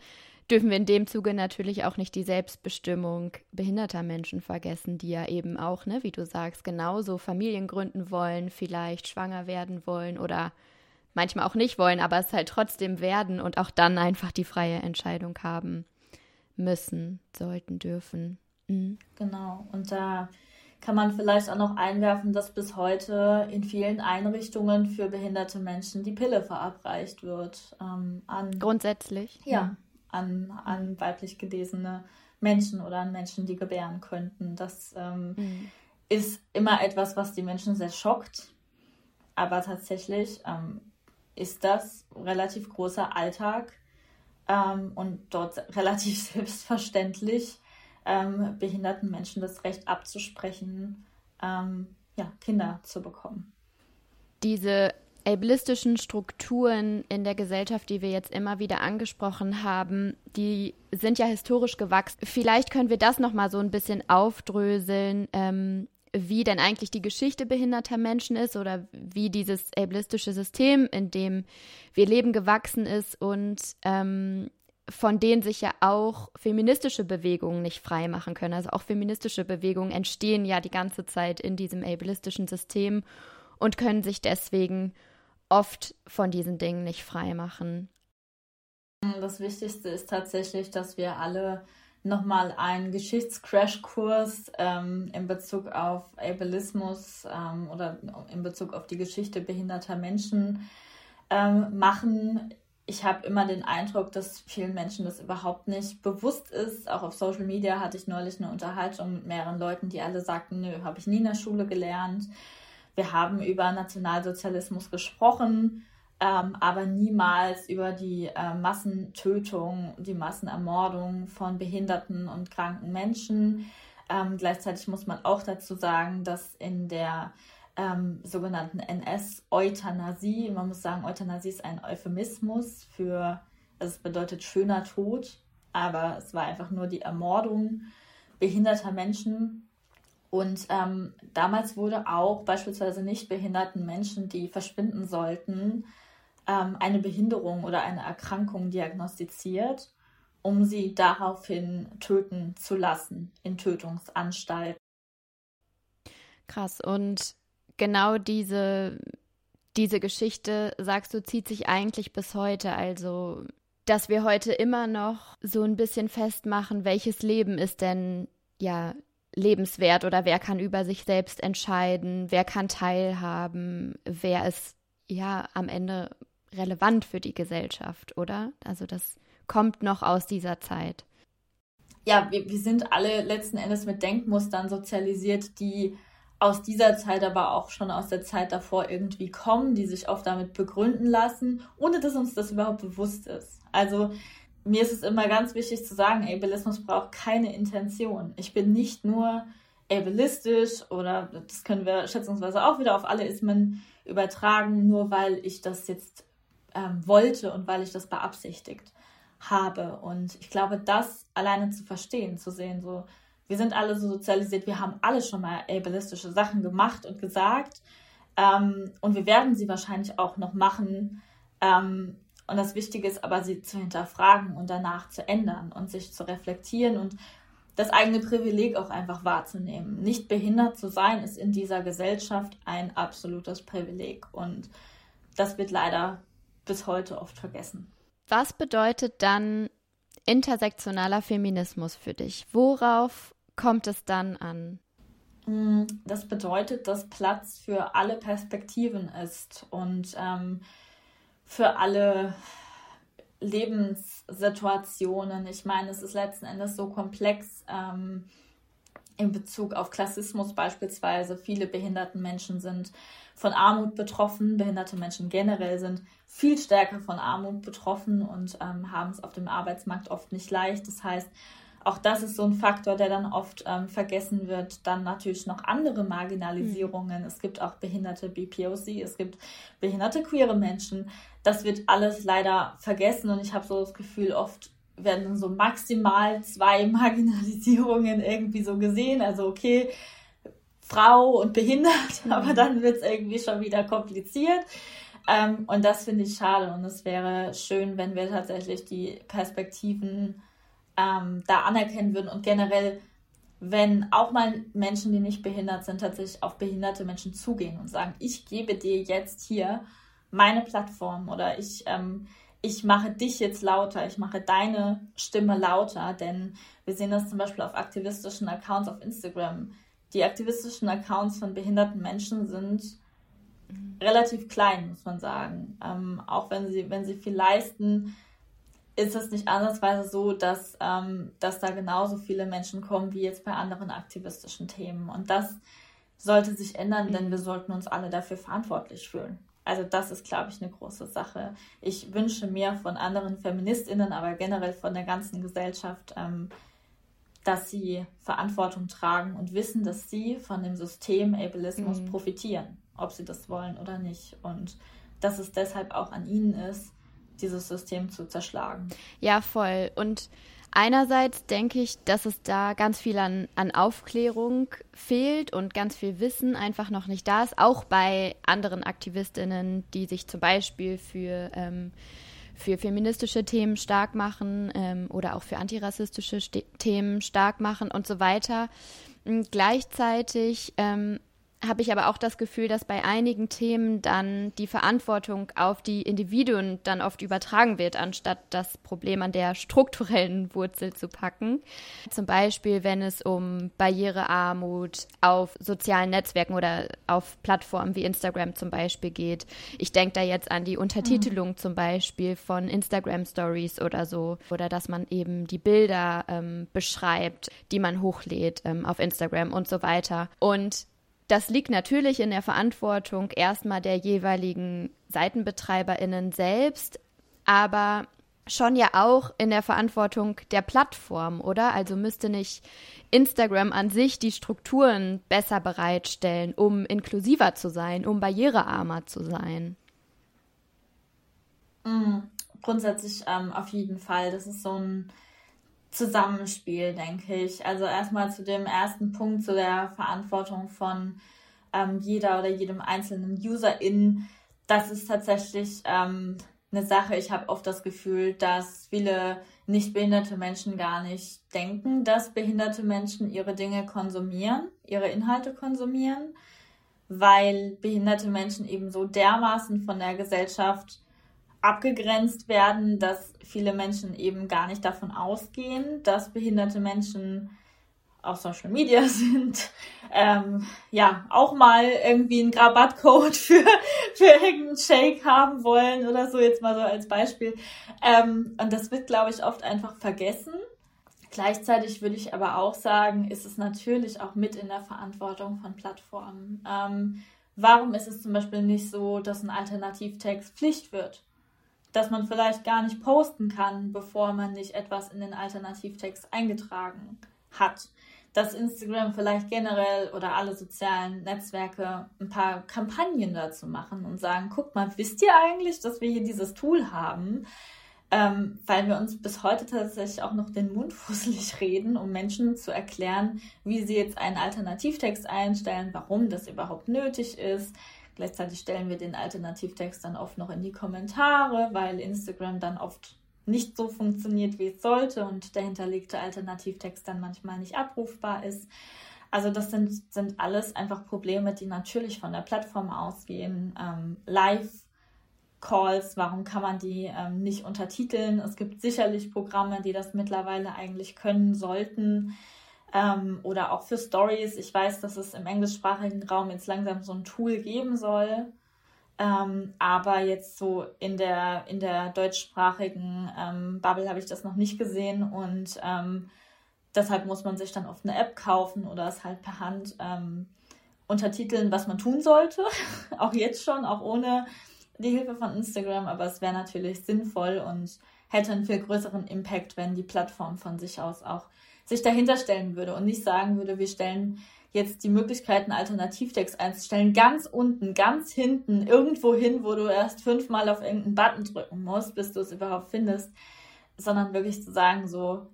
dürfen wir in dem Zuge natürlich auch nicht die Selbstbestimmung behinderter Menschen vergessen, die ja eben auch, ne, wie du sagst, genauso Familien gründen wollen, vielleicht schwanger werden wollen oder manchmal auch nicht wollen, aber es halt trotzdem werden und auch dann einfach die freie Entscheidung haben müssen, sollten, dürfen. Mhm. Genau. Und da kann man vielleicht auch noch einwerfen, dass bis heute in vielen Einrichtungen für behinderte Menschen die Pille verabreicht wird. Ähm, an, Grundsätzlich? Ja, mhm. an, an weiblich gelesene Menschen oder an Menschen, die gebären könnten. Das ähm, mhm. ist immer etwas, was die Menschen sehr schockt. Aber tatsächlich ähm, ist das relativ großer Alltag ähm, und dort relativ selbstverständlich ähm, behinderten Menschen das Recht abzusprechen, ähm, ja, Kinder zu bekommen. Diese ableistischen Strukturen in der Gesellschaft, die wir jetzt immer wieder angesprochen haben, die sind ja historisch gewachsen. Vielleicht können wir das noch mal so ein bisschen aufdröseln. Ähm, wie denn eigentlich die Geschichte behinderter Menschen ist oder wie dieses ableistische System, in dem wir leben, gewachsen ist und ähm, von denen sich ja auch feministische Bewegungen nicht frei machen können. Also auch feministische Bewegungen entstehen ja die ganze Zeit in diesem ableistischen System und können sich deswegen oft von diesen Dingen nicht frei machen. Das Wichtigste ist tatsächlich, dass wir alle nochmal einen Geschichtscrashkurs ähm, in Bezug auf Ableismus ähm, oder in Bezug auf die Geschichte behinderter Menschen ähm, machen. Ich habe immer den Eindruck, dass vielen Menschen das überhaupt nicht bewusst ist. Auch auf Social Media hatte ich neulich eine Unterhaltung mit mehreren Leuten, die alle sagten, nö, habe ich nie in der Schule gelernt. Wir haben über Nationalsozialismus gesprochen ähm, aber niemals über die äh, Massentötung, die Massenermordung von behinderten und kranken Menschen. Ähm, gleichzeitig muss man auch dazu sagen, dass in der ähm, sogenannten NS-Euthanasie, man muss sagen, Euthanasie ist ein Euphemismus für, also es bedeutet schöner Tod, aber es war einfach nur die Ermordung behinderter Menschen. Und ähm, damals wurde auch beispielsweise nicht behinderten Menschen, die verschwinden sollten, ähm, eine Behinderung oder eine Erkrankung diagnostiziert, um sie daraufhin töten zu lassen in Tötungsanstalten. Krass. Und genau diese, diese Geschichte, sagst du, zieht sich eigentlich bis heute. Also, dass wir heute immer noch so ein bisschen festmachen, welches Leben ist denn ja lebenswert oder wer kann über sich selbst entscheiden, wer kann teilhaben, wer ist ja am Ende relevant für die Gesellschaft, oder? Also das kommt noch aus dieser Zeit. Ja, wir, wir sind alle letzten Endes mit Denkmustern sozialisiert, die aus dieser Zeit, aber auch schon aus der Zeit davor irgendwie kommen, die sich oft damit begründen lassen, ohne dass uns das überhaupt bewusst ist. Also mir ist es immer ganz wichtig zu sagen, Ableismus braucht keine Intention. Ich bin nicht nur ableistisch oder das können wir schätzungsweise auch wieder auf alle Ismen übertragen, nur weil ich das jetzt ähm, wollte und weil ich das beabsichtigt habe. Und ich glaube, das alleine zu verstehen, zu sehen, so, wir sind alle so sozialisiert, wir haben alle schon mal ableistische Sachen gemacht und gesagt. Ähm, und wir werden sie wahrscheinlich auch noch machen. Ähm, und das Wichtige ist aber, sie zu hinterfragen und danach zu ändern und sich zu reflektieren und das eigene Privileg auch einfach wahrzunehmen. Nicht behindert zu sein, ist in dieser Gesellschaft ein absolutes Privileg. Und das wird leider bis heute oft vergessen. Was bedeutet dann intersektionaler Feminismus für dich? Worauf kommt es dann an? Mm, das bedeutet, dass Platz für alle Perspektiven ist und ähm, für alle Lebenssituationen. Ich meine, es ist letzten Endes so komplex ähm, in Bezug auf Klassismus beispielsweise. Viele behinderten Menschen sind von Armut betroffen. Behinderte Menschen generell sind viel stärker von Armut betroffen und ähm, haben es auf dem Arbeitsmarkt oft nicht leicht. Das heißt, auch das ist so ein Faktor, der dann oft ähm, vergessen wird. Dann natürlich noch andere Marginalisierungen. Mhm. Es gibt auch behinderte BPOC, es gibt behinderte queere Menschen. Das wird alles leider vergessen und ich habe so das Gefühl, oft werden so maximal zwei Marginalisierungen irgendwie so gesehen. Also okay, Frau und behindert, mhm. aber dann wird es irgendwie schon wieder kompliziert. Ähm, und das finde ich schade und es wäre schön, wenn wir tatsächlich die Perspektiven ähm, da anerkennen würden. Und generell, wenn auch mal Menschen, die nicht behindert sind, tatsächlich auf behinderte Menschen zugehen und sagen, ich gebe dir jetzt hier meine Plattform oder ich, ähm, ich mache dich jetzt lauter, ich mache deine Stimme lauter, denn wir sehen das zum Beispiel auf aktivistischen Accounts auf Instagram. Die aktivistischen Accounts von behinderten Menschen sind relativ klein, muss man sagen. Ähm, auch wenn sie, wenn sie viel leisten, ist es nicht andersweise so, dass, ähm, dass da genauso viele Menschen kommen wie jetzt bei anderen aktivistischen Themen. Und das sollte sich ändern, denn wir sollten uns alle dafür verantwortlich fühlen. Also das ist, glaube ich, eine große Sache. Ich wünsche mir von anderen Feministinnen, aber generell von der ganzen Gesellschaft, ähm, dass sie Verantwortung tragen und wissen, dass sie von dem System Ableismus mhm. profitieren, ob sie das wollen oder nicht. Und dass es deshalb auch an ihnen ist, dieses System zu zerschlagen. Ja, voll. Und einerseits denke ich, dass es da ganz viel an, an Aufklärung fehlt und ganz viel Wissen einfach noch nicht da ist, auch bei anderen Aktivistinnen, die sich zum Beispiel für ähm, für feministische Themen stark machen ähm, oder auch für antirassistische Ste Themen stark machen und so weiter. Und gleichzeitig ähm, habe ich aber auch das Gefühl, dass bei einigen Themen dann die Verantwortung auf die Individuen dann oft übertragen wird, anstatt das Problem an der strukturellen Wurzel zu packen. Zum Beispiel, wenn es um Barrierearmut auf sozialen Netzwerken oder auf Plattformen wie Instagram zum Beispiel geht. Ich denke da jetzt an die Untertitelung mhm. zum Beispiel von Instagram Stories oder so. Oder dass man eben die Bilder ähm, beschreibt, die man hochlädt ähm, auf Instagram und so weiter. Und Das liegt natürlich in der Verantwortung erstmal der jeweiligen Seitenbetreiberinnen selbst, aber schon ja auch in der Verantwortung der Plattform, oder? Also müsste nicht Instagram an sich die Strukturen besser bereitstellen, um inklusiver zu sein, um barrierearmer zu sein? Mhm. Grundsätzlich ähm, auf jeden Fall. Das ist so ein Zusammenspiel, denke ich. Also erstmal zu dem ersten Punkt, zu der Verantwortung von ähm, jeder oder jedem einzelnen Userin. Das ist tatsächlich ähm, eine Sache. Ich habe oft das Gefühl, dass viele nicht behinderte Menschen gar nicht denken, dass behinderte Menschen ihre Dinge konsumieren, ihre Inhalte konsumieren, weil behinderte Menschen eben so dermaßen von der Gesellschaft abgegrenzt werden, dass viele Menschen eben gar nicht davon ausgehen, dass behinderte Menschen auf Social Media sind, ähm, ja, auch mal irgendwie einen Rabattcode für, für irgendeinen Shake haben wollen oder so, jetzt mal so als Beispiel. Ähm, und das wird, glaube ich, oft einfach vergessen. Gleichzeitig würde ich aber auch sagen, ist es natürlich auch mit in der Verantwortung von Plattformen. Ähm, warum ist es zum Beispiel nicht so, dass ein Alternativtext Pflicht wird? Dass man vielleicht gar nicht posten kann, bevor man nicht etwas in den Alternativtext eingetragen hat. Dass Instagram vielleicht generell oder alle sozialen Netzwerke ein paar Kampagnen dazu machen und sagen, guck mal, wisst ihr eigentlich, dass wir hier dieses Tool haben? Ähm, weil wir uns bis heute tatsächlich auch noch den Mund fusselig reden, um Menschen zu erklären, wie sie jetzt einen Alternativtext einstellen, warum das überhaupt nötig ist, Gleichzeitig stellen wir den Alternativtext dann oft noch in die Kommentare, weil Instagram dann oft nicht so funktioniert, wie es sollte und der hinterlegte Alternativtext dann manchmal nicht abrufbar ist. Also das sind, sind alles einfach Probleme, die natürlich von der Plattform ausgehen. Ähm, Live-Calls, warum kann man die ähm, nicht untertiteln? Es gibt sicherlich Programme, die das mittlerweile eigentlich können sollten ähm, oder auch für Stories. Ich weiß, dass es im englischsprachigen Raum jetzt langsam so ein Tool geben soll. Ähm, aber jetzt so in der, in der deutschsprachigen ähm, Bubble habe ich das noch nicht gesehen und ähm, deshalb muss man sich dann oft eine App kaufen oder es halt per Hand ähm, untertiteln, was man tun sollte. auch jetzt schon, auch ohne die Hilfe von Instagram, aber es wäre natürlich sinnvoll und hätte einen viel größeren Impact, wenn die Plattform von sich aus auch sich dahinter stellen würde und nicht sagen würde, wir stellen jetzt die Möglichkeiten, Alternativtext einzustellen, ganz unten, ganz hinten, irgendwo hin, wo du erst fünfmal auf irgendeinen Button drücken musst, bis du es überhaupt findest, sondern wirklich zu sagen, so,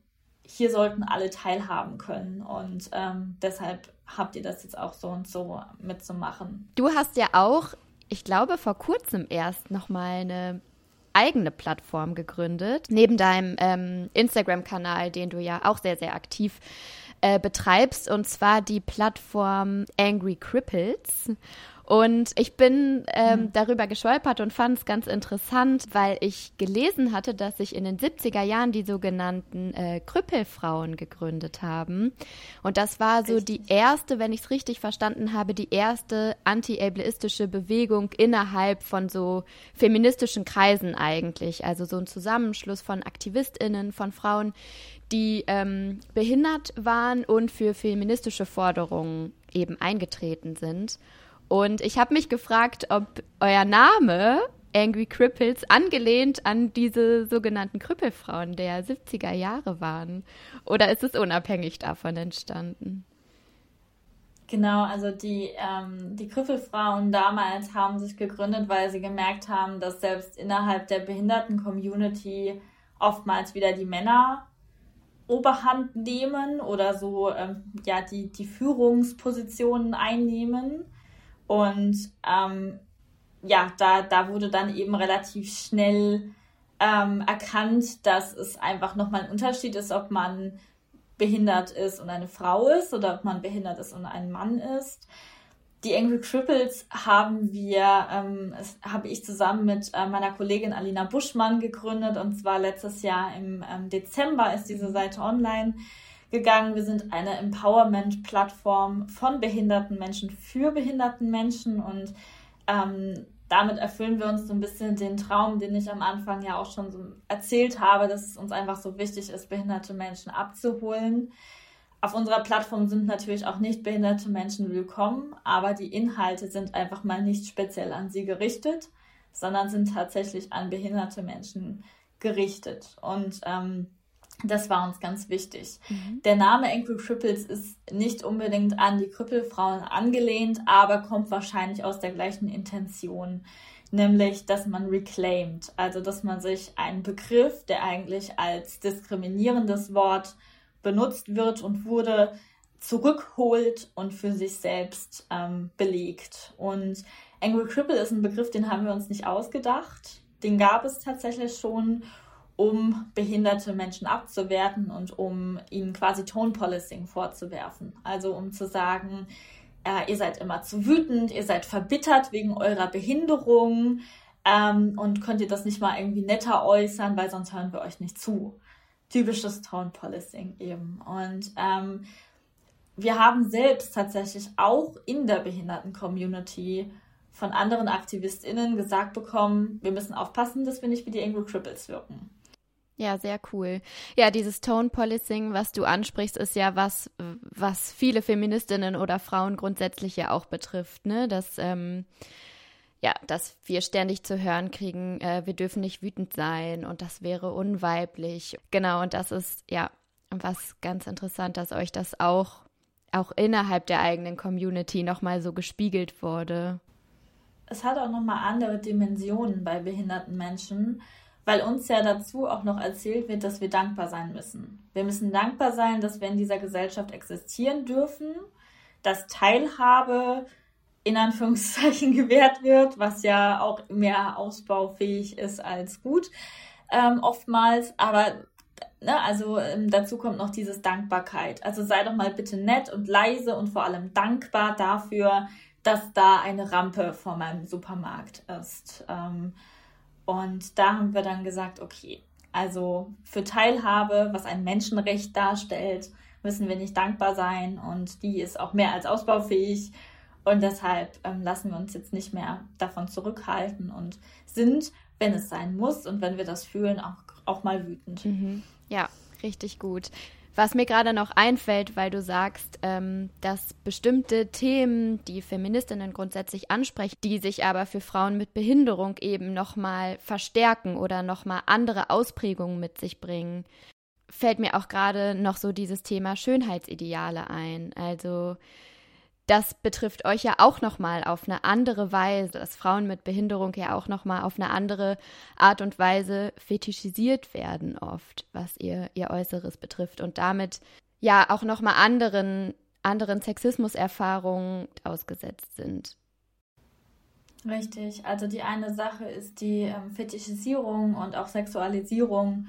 hier sollten alle teilhaben können und ähm, deshalb habt ihr das jetzt auch so und so mitzumachen. Du hast ja auch, ich glaube, vor kurzem erst nochmal eine eigene Plattform gegründet, neben deinem ähm, Instagram-Kanal, den du ja auch sehr, sehr aktiv äh, betreibst, und zwar die Plattform Angry Cripples. Und ich bin ähm, mhm. darüber gestolpert und fand es ganz interessant, weil ich gelesen hatte, dass sich in den 70er Jahren die sogenannten äh, Krüppelfrauen gegründet haben. Und das war so die erste, wenn ich es richtig verstanden habe, die erste anti-ableistische Bewegung innerhalb von so feministischen Kreisen eigentlich. Also so ein Zusammenschluss von AktivistInnen, von Frauen, die ähm, behindert waren und für feministische Forderungen eben eingetreten sind. Und ich habe mich gefragt, ob euer Name Angry Cripples angelehnt an diese sogenannten Krüppelfrauen der 70er Jahre waren. Oder ist es unabhängig davon entstanden? Genau, also die, ähm, die Krüppelfrauen damals haben sich gegründet, weil sie gemerkt haben, dass selbst innerhalb der Behinderten-Community oftmals wieder die Männer Oberhand nehmen oder so ähm, ja die, die Führungspositionen einnehmen und ähm, ja, da, da wurde dann eben relativ schnell ähm, erkannt, dass es einfach nochmal ein Unterschied ist, ob man behindert ist und eine Frau ist oder ob man behindert ist und ein Mann ist. Die Angry Cripples haben wir, ähm, habe ich zusammen mit äh, meiner Kollegin Alina Buschmann gegründet und zwar letztes Jahr im ähm, Dezember ist diese Seite online gegangen. Wir sind eine Empowerment-Plattform von behinderten Menschen für behinderten Menschen und ähm, damit erfüllen wir uns so ein bisschen den Traum, den ich am Anfang ja auch schon so erzählt habe, dass es uns einfach so wichtig ist, behinderte Menschen abzuholen. Auf unserer Plattform sind natürlich auch nicht behinderte Menschen willkommen, aber die Inhalte sind einfach mal nicht speziell an sie gerichtet, sondern sind tatsächlich an behinderte Menschen gerichtet. Und ähm, das war uns ganz wichtig. Mhm. Der Name Angry Cripples ist nicht unbedingt an die Krüppelfrauen angelehnt, aber kommt wahrscheinlich aus der gleichen Intention, nämlich dass man reclaimed, also dass man sich einen Begriff, der eigentlich als diskriminierendes Wort benutzt wird und wurde, zurückholt und für sich selbst ähm, belegt. Und Angry Cripple ist ein Begriff, den haben wir uns nicht ausgedacht. Den gab es tatsächlich schon um behinderte Menschen abzuwerten und um ihnen quasi Tone Policing vorzuwerfen. Also um zu sagen, äh, ihr seid immer zu wütend, ihr seid verbittert wegen eurer Behinderung ähm, und könnt ihr das nicht mal irgendwie netter äußern, weil sonst hören wir euch nicht zu. Typisches Tone Policing eben. Und ähm, wir haben selbst tatsächlich auch in der Behinderten-Community von anderen AktivistInnen gesagt bekommen, wir müssen aufpassen, dass wir nicht wie die Angry Cripples wirken. Ja, sehr cool. Ja, dieses Tone Policing, was du ansprichst, ist ja was, was viele Feministinnen oder Frauen grundsätzlich ja auch betrifft, ne? Dass, ähm, ja, dass wir ständig zu hören kriegen, äh, wir dürfen nicht wütend sein und das wäre unweiblich. Genau, und das ist ja was ganz interessant, dass euch das auch, auch innerhalb der eigenen Community nochmal so gespiegelt wurde. Es hat auch nochmal andere Dimensionen bei behinderten Menschen weil uns ja dazu auch noch erzählt wird, dass wir dankbar sein müssen. Wir müssen dankbar sein, dass wir in dieser Gesellschaft existieren dürfen, dass Teilhabe in Anführungszeichen gewährt wird, was ja auch mehr ausbaufähig ist als gut ähm, oftmals. Aber ne, also ähm, dazu kommt noch dieses Dankbarkeit. Also sei doch mal bitte nett und leise und vor allem dankbar dafür, dass da eine Rampe vor meinem Supermarkt ist. Ähm, und da haben wir dann gesagt, okay, also für Teilhabe, was ein Menschenrecht darstellt, müssen wir nicht dankbar sein und die ist auch mehr als ausbaufähig. Und deshalb ähm, lassen wir uns jetzt nicht mehr davon zurückhalten und sind, wenn es sein muss und wenn wir das fühlen, auch, auch mal wütend. Mhm. Ja, richtig gut. Was mir gerade noch einfällt, weil du sagst, ähm, dass bestimmte Themen, die Feministinnen grundsätzlich ansprechen, die sich aber für Frauen mit Behinderung eben nochmal verstärken oder nochmal andere Ausprägungen mit sich bringen, fällt mir auch gerade noch so dieses Thema Schönheitsideale ein. Also das betrifft euch ja auch nochmal auf eine andere Weise, dass Frauen mit Behinderung ja auch nochmal auf eine andere Art und Weise fetischisiert werden oft, was ihr, ihr Äußeres betrifft und damit ja auch nochmal anderen, anderen Sexismuserfahrungen ausgesetzt sind. Richtig, also die eine Sache ist die ähm, Fetischisierung und auch Sexualisierung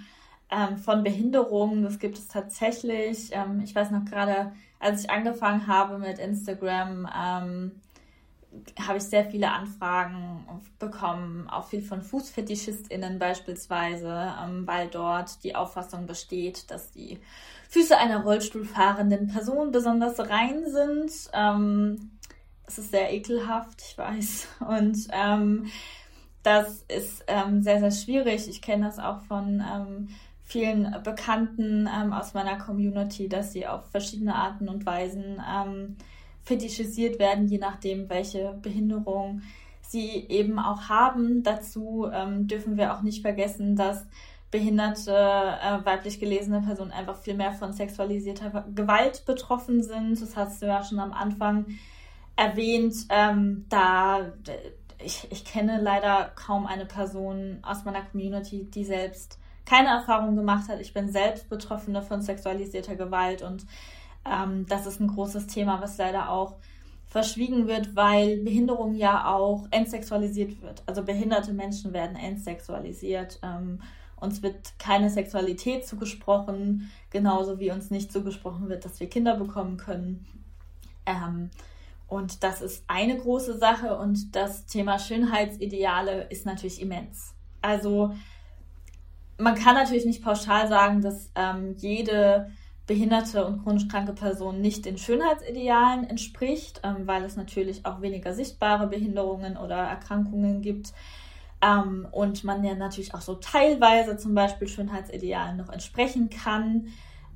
ähm, von Behinderungen. Das gibt es tatsächlich. Ähm, ich weiß noch gerade, als ich angefangen habe mit Instagram, ähm, habe ich sehr viele Anfragen bekommen, auch viel von FußfetischistInnen beispielsweise, ähm, weil dort die Auffassung besteht, dass die Füße einer Rollstuhlfahrenden Person besonders rein sind. Ähm, es ist sehr ekelhaft, ich weiß. Und ähm, das ist ähm, sehr, sehr schwierig. Ich kenne das auch von ähm, vielen Bekannten ähm, aus meiner Community, dass sie auf verschiedene Arten und Weisen ähm, fetischisiert werden, je nachdem, welche Behinderung sie eben auch haben. Dazu ähm, dürfen wir auch nicht vergessen, dass behinderte, äh, weiblich gelesene Personen einfach viel mehr von sexualisierter Gewalt betroffen sind. Das hast du ja schon am Anfang erwähnt. Ähm, da ich, ich kenne leider kaum eine Person aus meiner Community, die selbst keine Erfahrung gemacht hat. Ich bin selbst Betroffene von sexualisierter Gewalt und ähm, das ist ein großes Thema, was leider auch verschwiegen wird, weil Behinderung ja auch entsexualisiert wird. Also behinderte Menschen werden entsexualisiert. Ähm, uns wird keine Sexualität zugesprochen, genauso wie uns nicht zugesprochen wird, dass wir Kinder bekommen können. Ähm, und das ist eine große Sache und das Thema Schönheitsideale ist natürlich immens. Also man kann natürlich nicht pauschal sagen, dass ähm, jede behinderte und chronisch kranke Person nicht den Schönheitsidealen entspricht, ähm, weil es natürlich auch weniger sichtbare Behinderungen oder Erkrankungen gibt. Ähm, und man ja natürlich auch so teilweise zum Beispiel Schönheitsidealen noch entsprechen kann.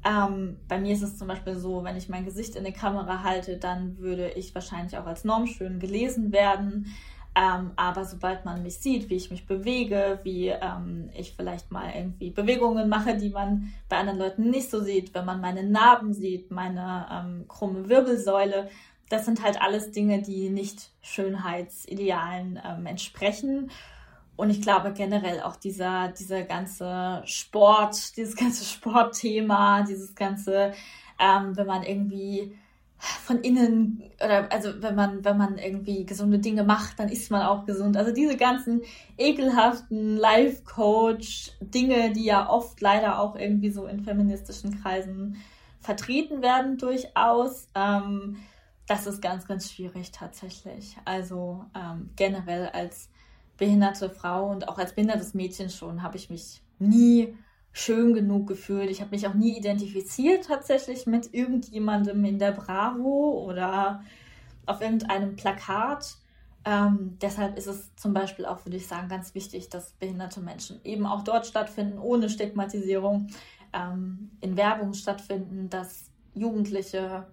Ähm, bei mir ist es zum Beispiel so, wenn ich mein Gesicht in die Kamera halte, dann würde ich wahrscheinlich auch als normschön gelesen werden. Ähm, aber sobald man mich sieht, wie ich mich bewege, wie ähm, ich vielleicht mal irgendwie Bewegungen mache, die man bei anderen Leuten nicht so sieht, wenn man meine Narben sieht, meine ähm, krumme Wirbelsäule, das sind halt alles Dinge, die nicht Schönheitsidealen ähm, entsprechen. Und ich glaube generell auch dieser, dieser ganze Sport, dieses ganze Sportthema, dieses ganze, ähm, wenn man irgendwie von innen oder also wenn man wenn man irgendwie gesunde Dinge macht, dann ist man auch gesund. Also diese ganzen ekelhaften Life Coach Dinge, die ja oft leider auch irgendwie so in feministischen Kreisen vertreten werden durchaus. Ähm, das ist ganz ganz schwierig tatsächlich. Also ähm, generell als behinderte Frau und auch als behindertes Mädchen schon habe ich mich nie schön genug gefühlt. Ich habe mich auch nie identifiziert tatsächlich mit irgendjemandem in der Bravo oder auf irgendeinem Plakat. Ähm, deshalb ist es zum Beispiel auch, würde ich sagen, ganz wichtig, dass behinderte Menschen eben auch dort stattfinden, ohne Stigmatisierung, ähm, in Werbung stattfinden, dass Jugendliche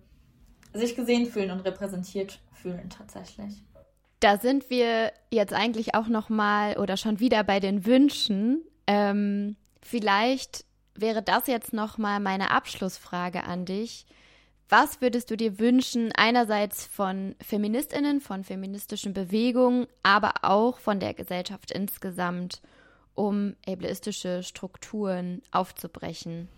sich gesehen fühlen und repräsentiert fühlen tatsächlich. Da sind wir jetzt eigentlich auch noch mal oder schon wieder bei den Wünschen. Ähm, Vielleicht wäre das jetzt noch mal meine Abschlussfrage an dich. Was würdest du dir wünschen, einerseits von Feministinnen, von feministischen Bewegungen, aber auch von der Gesellschaft insgesamt, um ableistische Strukturen aufzubrechen?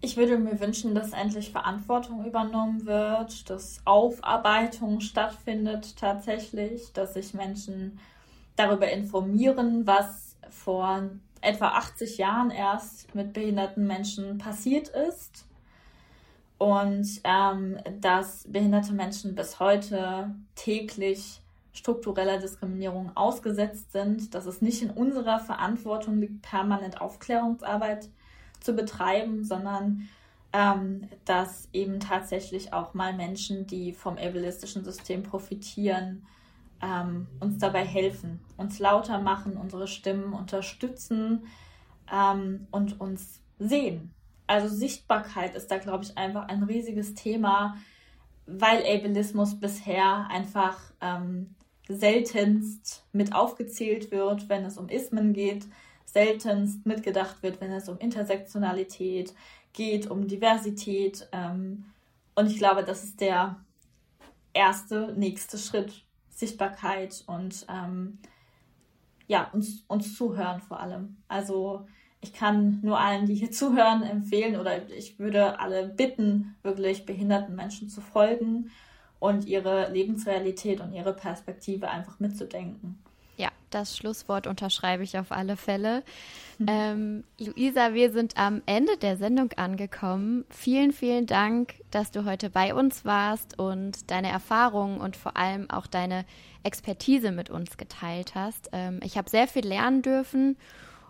Ich würde mir wünschen, dass endlich Verantwortung übernommen wird, dass Aufarbeitung stattfindet tatsächlich, dass sich Menschen darüber informieren, was vor etwa 80 Jahren erst mit behinderten Menschen passiert ist. Und ähm, dass behinderte Menschen bis heute täglich struktureller Diskriminierung ausgesetzt sind, dass es nicht in unserer Verantwortung liegt, permanent Aufklärungsarbeit zu betreiben, sondern ähm, dass eben tatsächlich auch mal Menschen, die vom ableistischen System profitieren, ähm, uns dabei helfen, uns lauter machen, unsere Stimmen unterstützen ähm, und uns sehen. Also Sichtbarkeit ist da, glaube ich, einfach ein riesiges Thema, weil Ableismus bisher einfach ähm, seltenst mit aufgezählt wird, wenn es um Ismen geht, seltenst mitgedacht wird, wenn es um Intersektionalität geht, um Diversität. Ähm, und ich glaube, das ist der erste, nächste Schritt Sichtbarkeit und ähm, ja, uns, uns zuhören vor allem. Also ich kann nur allen, die hier zuhören, empfehlen oder ich würde alle bitten, wirklich behinderten Menschen zu folgen und ihre Lebensrealität und ihre Perspektive einfach mitzudenken. Das Schlusswort unterschreibe ich auf alle Fälle. Mhm. Ähm, Luisa, wir sind am Ende der Sendung angekommen. Vielen, vielen Dank, dass du heute bei uns warst und deine Erfahrungen und vor allem auch deine Expertise mit uns geteilt hast. Ähm, ich habe sehr viel lernen dürfen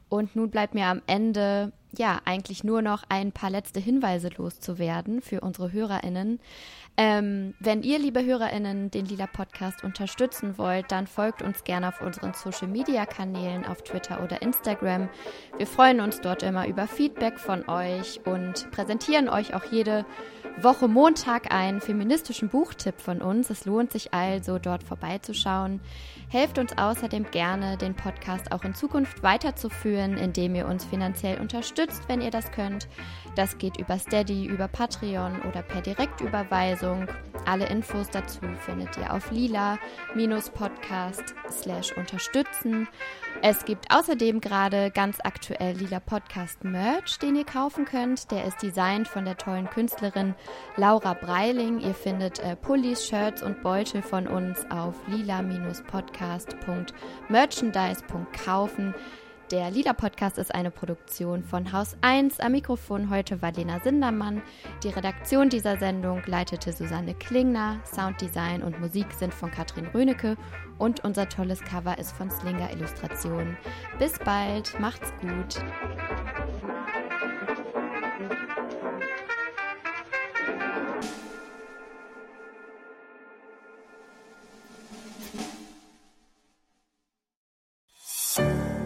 und nun bleibt mir am Ende ja eigentlich nur noch ein paar letzte Hinweise loszuwerden für unsere HörerInnen. Ähm, wenn ihr, liebe HörerInnen, den Lila Podcast unterstützen wollt, dann folgt uns gerne auf unseren Social Media Kanälen auf Twitter oder Instagram. Wir freuen uns dort immer über Feedback von euch und präsentieren euch auch jede Woche Montag einen feministischen Buchtipp von uns. Es lohnt sich also, dort vorbeizuschauen. Helft uns außerdem gerne, den Podcast auch in Zukunft weiterzuführen, indem ihr uns finanziell unterstützt, wenn ihr das könnt. Das geht über Steady, über Patreon oder per Direktüberweisung. Alle Infos dazu findet ihr auf lila-podcast unterstützen. Es gibt außerdem gerade ganz aktuell Lila Podcast Merch, den ihr kaufen könnt. Der ist designt von der tollen Künstlerin Laura Breiling. Ihr findet äh, Pullis, Shirts und Beutel von uns auf lila-podcast.merchandise.kaufen. Der Lila Podcast ist eine Produktion von Haus 1. Am Mikrofon heute war Lena Sindermann. Die Redaktion dieser Sendung leitete Susanne Klingner. Sounddesign und Musik sind von Katrin Rönecke und unser tolles Cover ist von Slinger Illustration. Bis bald, macht's gut.